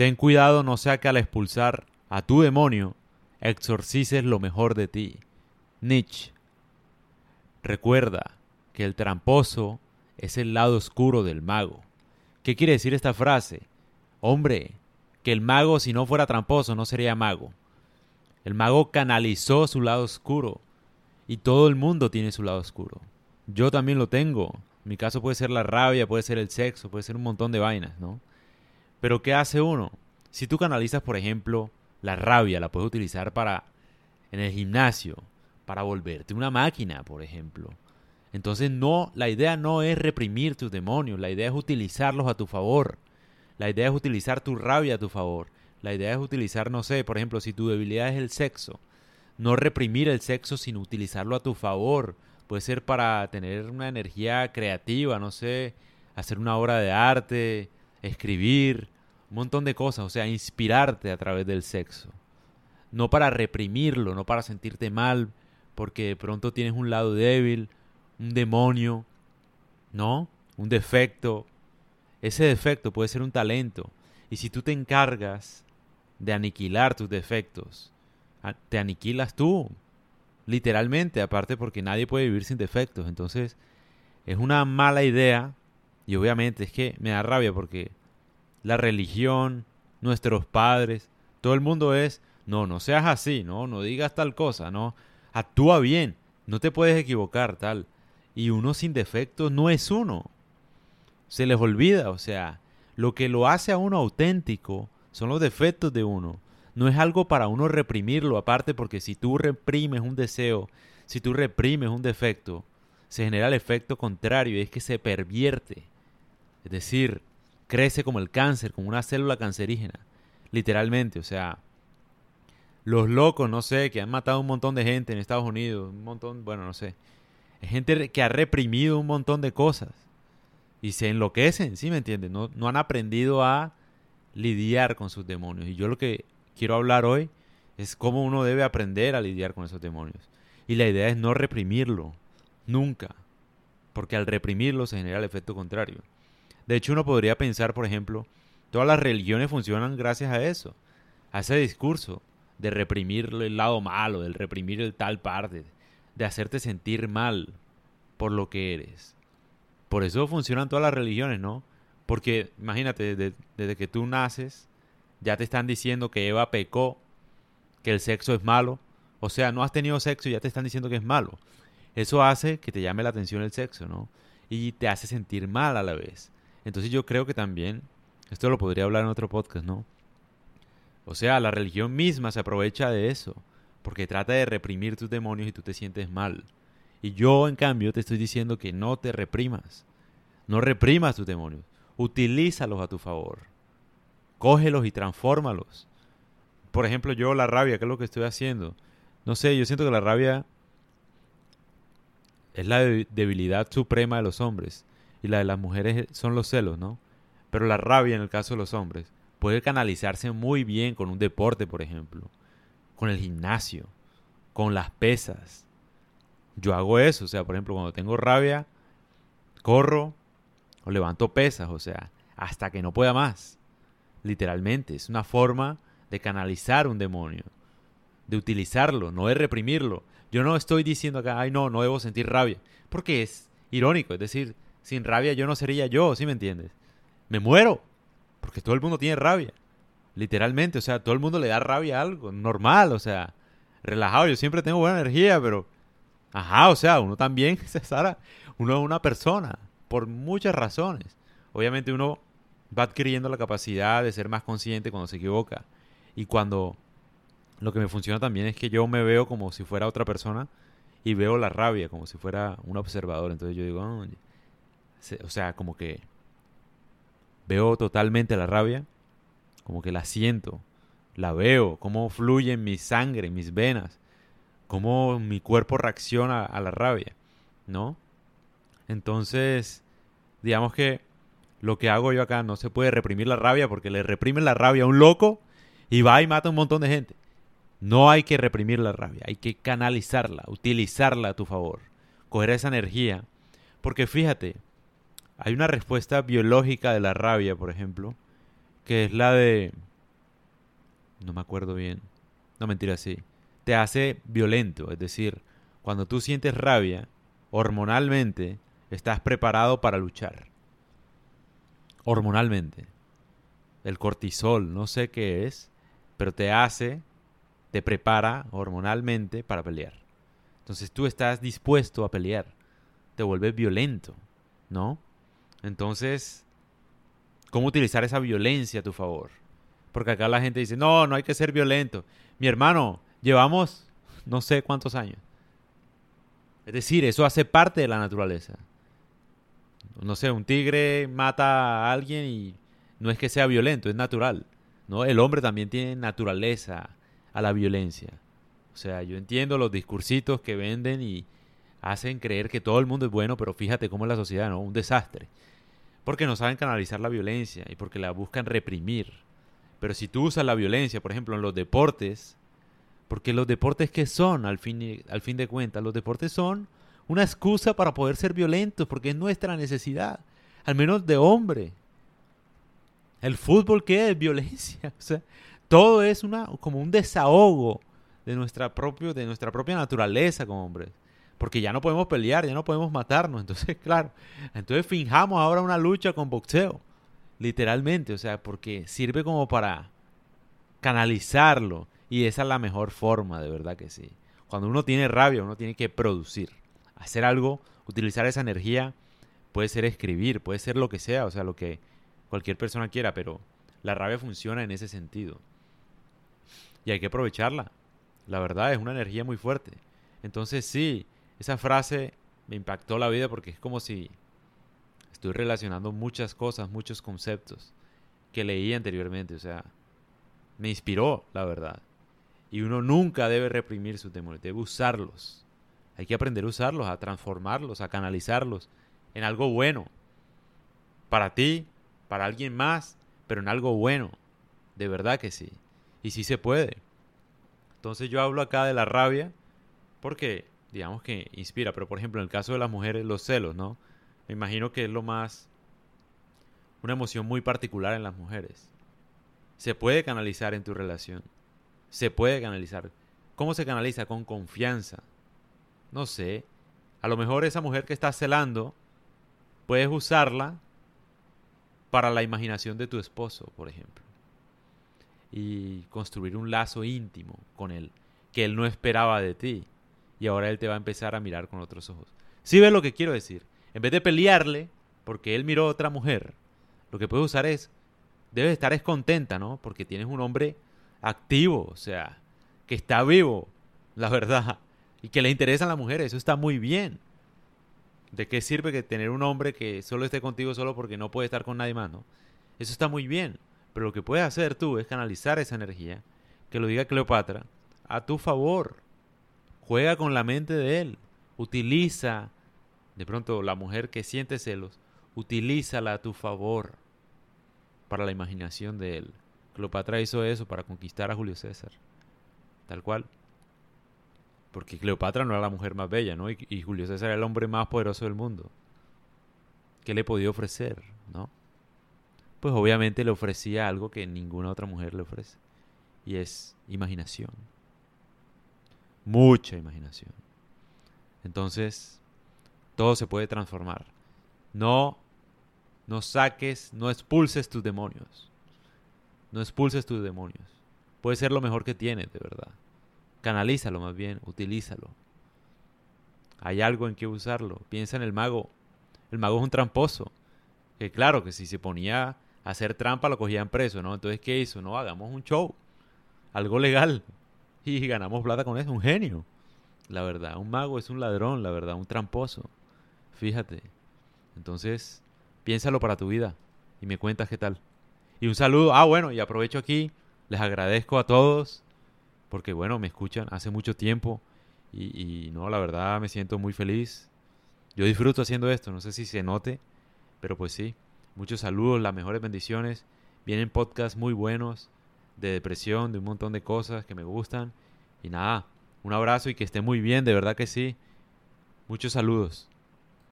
Ten cuidado no sea que al expulsar a tu demonio exorcices lo mejor de ti. Nietzsche. Recuerda que el tramposo es el lado oscuro del mago. ¿Qué quiere decir esta frase? Hombre, que el mago si no fuera tramposo no sería mago. El mago canalizó su lado oscuro y todo el mundo tiene su lado oscuro. Yo también lo tengo. mi caso puede ser la rabia, puede ser el sexo, puede ser un montón de vainas, ¿no? Pero ¿qué hace uno? Si tú canalizas, por ejemplo, la rabia, la puedes utilizar para en el gimnasio, para volverte una máquina, por ejemplo. Entonces no, la idea no es reprimir tus demonios, la idea es utilizarlos a tu favor. La idea es utilizar tu rabia a tu favor. La idea es utilizar, no sé, por ejemplo, si tu debilidad es el sexo, no reprimir el sexo, sino utilizarlo a tu favor. Puede ser para tener una energía creativa, no sé, hacer una obra de arte, escribir, un montón de cosas, o sea, inspirarte a través del sexo. No para reprimirlo, no para sentirte mal, porque de pronto tienes un lado débil, un demonio, ¿no? Un defecto. Ese defecto puede ser un talento. Y si tú te encargas de aniquilar tus defectos, te aniquilas tú, literalmente, aparte porque nadie puede vivir sin defectos. Entonces, es una mala idea y obviamente es que me da rabia porque la religión, nuestros padres, todo el mundo es, no, no seas así, no, no digas tal cosa, no, actúa bien, no te puedes equivocar, tal. Y uno sin defectos no es uno. Se les olvida, o sea, lo que lo hace a uno auténtico son los defectos de uno. No es algo para uno reprimirlo, aparte porque si tú reprimes un deseo, si tú reprimes un defecto, se genera el efecto contrario y es que se pervierte. Es decir, crece como el cáncer, como una célula cancerígena, literalmente, o sea, los locos, no sé, que han matado un montón de gente en Estados Unidos, un montón, bueno, no sé, es gente que ha reprimido un montón de cosas y se enloquecen, ¿sí me entiendes? No, no han aprendido a lidiar con sus demonios. Y yo lo que quiero hablar hoy es cómo uno debe aprender a lidiar con esos demonios. Y la idea es no reprimirlo, nunca, porque al reprimirlo se genera el efecto contrario. De hecho, uno podría pensar, por ejemplo, todas las religiones funcionan gracias a eso, a ese discurso de reprimir el lado malo, de reprimir el tal parte, de hacerte sentir mal por lo que eres. Por eso funcionan todas las religiones, ¿no? Porque imagínate, desde, que tú naces, ya te están diciendo que Eva pecó, que el sexo es malo. O sea, no has tenido sexo y ya te están diciendo que es malo. Eso hace que te llame la atención el sexo, ¿no? Y te hace sentir mal a la vez. Entonces yo creo que también, esto lo podría hablar en otro podcast, ¿no? O sea, la religión misma se aprovecha de eso, porque trata de reprimir tus demonios y tú te sientes mal. Y yo, en cambio, te estoy diciendo que no te reprimas. No reprimas tus demonios. Utilízalos a tu favor. Cógelos y transfórmalos. Por ejemplo, yo la rabia, ¿qué es lo que estoy haciendo? No sé, yo siento que la rabia es la debilidad suprema de los hombres y la de las mujeres son los celos, ¿no? Pero la rabia en el caso de los hombres puede canalizarse muy bien con un deporte, por ejemplo, con el gimnasio, con las pesas. Yo hago eso, o sea, por ejemplo, cuando tengo rabia, corro o levanto pesas, o sea, hasta que no pueda más. Literalmente, es una forma de canalizar un demonio, de utilizarlo, no de reprimirlo. Yo no estoy diciendo acá, ay no, no debo sentir rabia, porque es irónico, es decir, sin rabia yo no sería yo, ¿sí me entiendes? Me muero, porque todo el mundo tiene rabia. Literalmente, o sea, todo el mundo le da rabia a algo, normal, o sea, relajado. Yo siempre tengo buena energía, pero, ajá, o sea, uno también, Sara, uno es una persona, por muchas razones. Obviamente uno va adquiriendo la capacidad de ser más consciente cuando se equivoca. Y cuando lo que me funciona también es que yo me veo como si fuera otra persona y veo la rabia como si fuera un observador. Entonces yo digo, oh, o sea, como que veo totalmente la rabia, como que la siento, la veo, cómo fluye en mi sangre, en mis venas, cómo mi cuerpo reacciona a la rabia, ¿no? Entonces, digamos que lo que hago yo acá no se puede reprimir la rabia porque le reprime la rabia a un loco y va y mata a un montón de gente. No hay que reprimir la rabia, hay que canalizarla, utilizarla a tu favor, coger esa energía. Porque fíjate, hay una respuesta biológica de la rabia, por ejemplo, que es la de no me acuerdo bien. No, mentira, sí. Te hace violento, es decir, cuando tú sientes rabia, hormonalmente, estás preparado para luchar. Hormonalmente. El cortisol, no sé qué es, pero te hace, te prepara hormonalmente para pelear. Entonces tú estás dispuesto a pelear. Te vuelves violento, ¿no? Entonces, ¿cómo utilizar esa violencia a tu favor? Porque acá la gente dice, no, no hay que ser violento. Mi hermano, llevamos no sé cuántos años. Es decir, eso hace parte de la naturaleza. No sé, un tigre mata a alguien y no es que sea violento, es natural. ¿no? El hombre también tiene naturaleza a la violencia. O sea, yo entiendo los discursitos que venden y hacen creer que todo el mundo es bueno, pero fíjate cómo es la sociedad, ¿no? Un desastre. Porque no saben canalizar la violencia y porque la buscan reprimir. Pero si tú usas la violencia, por ejemplo, en los deportes, porque los deportes que son, al fin, al fin de cuentas, los deportes son una excusa para poder ser violentos, porque es nuestra necesidad, al menos de hombre. El fútbol, ¿qué es? Violencia. O sea, todo es una, como un desahogo de nuestra, propio, de nuestra propia naturaleza como hombres. Porque ya no podemos pelear, ya no podemos matarnos. Entonces, claro, entonces finjamos ahora una lucha con boxeo. Literalmente, o sea, porque sirve como para canalizarlo. Y esa es la mejor forma, de verdad que sí. Cuando uno tiene rabia, uno tiene que producir. Hacer algo, utilizar esa energía. Puede ser escribir, puede ser lo que sea, o sea, lo que cualquier persona quiera, pero la rabia funciona en ese sentido. Y hay que aprovecharla. La verdad es una energía muy fuerte. Entonces sí, esa frase me impactó la vida porque es como si estoy relacionando muchas cosas, muchos conceptos que leí anteriormente. O sea, me inspiró, la verdad. Y uno nunca debe reprimir sus temores, debe usarlos. Hay que aprender a usarlos, a transformarlos, a canalizarlos en algo bueno. Para ti, para alguien más, pero en algo bueno. De verdad que sí. Y sí se puede. Entonces yo hablo acá de la rabia porque digamos que inspira, pero por ejemplo en el caso de las mujeres los celos, ¿no? Me imagino que es lo más... una emoción muy particular en las mujeres. Se puede canalizar en tu relación. Se puede canalizar. ¿Cómo se canaliza? Con confianza. No sé. A lo mejor esa mujer que está celando, puedes usarla para la imaginación de tu esposo, por ejemplo. Y construir un lazo íntimo con él, que él no esperaba de ti. Y ahora él te va a empezar a mirar con otros ojos. ¿Sí ves lo que quiero decir? En vez de pelearle porque él miró a otra mujer, lo que puedes usar es, debes estar es contenta, ¿no? Porque tienes un hombre activo, o sea, que está vivo, la verdad, y que le interesan las mujeres, eso está muy bien. ¿De qué sirve que tener un hombre que solo esté contigo solo porque no puede estar con nadie más, ¿no? Eso está muy bien, pero lo que puedes hacer tú es canalizar esa energía, que lo diga Cleopatra, a tu favor. Juega con la mente de él, utiliza de pronto la mujer que siente celos, utilízala a tu favor para la imaginación de él. Cleopatra hizo eso para conquistar a Julio César. Tal cual. Porque Cleopatra no era la mujer más bella, ¿no? Y, Julio César era el hombre más poderoso del mundo. ¿Qué le podía ofrecer, no? Pues obviamente le ofrecía algo que ninguna otra mujer le ofrece. Y es imaginación. Mucha imaginación. Entonces, todo se puede transformar. No, no saques, no expulses tus demonios. No expulses tus demonios. Puede ser lo mejor que tienes, de verdad. Canalízalo más bien, utilízalo. Hay algo en que usarlo. Piensa en el mago. El mago es un tramposo. Que claro, que si se ponía a hacer trampa lo cogían preso, ¿no? Entonces, ¿qué hizo? No, hagamos un show. Algo legal. Y ganamos plata con eso. Un genio. La verdad, un mago es un ladrón, la verdad, un tramposo. Fíjate. Entonces, piénsalo para tu vida y me cuentas qué tal. Y un saludo. Ah, bueno, y aprovecho aquí. Les agradezco a todos porque, bueno, me escuchan hace mucho tiempo y, y no, la verdad me siento muy feliz. Yo disfruto haciendo esto, no sé si se note, pero pues sí. Muchos saludos, las mejores bendiciones. Vienen podcasts muy buenos de depresión, de un montón de cosas que me gustan. Y nada, un abrazo y que esté muy bien, de verdad que sí. Muchos saludos.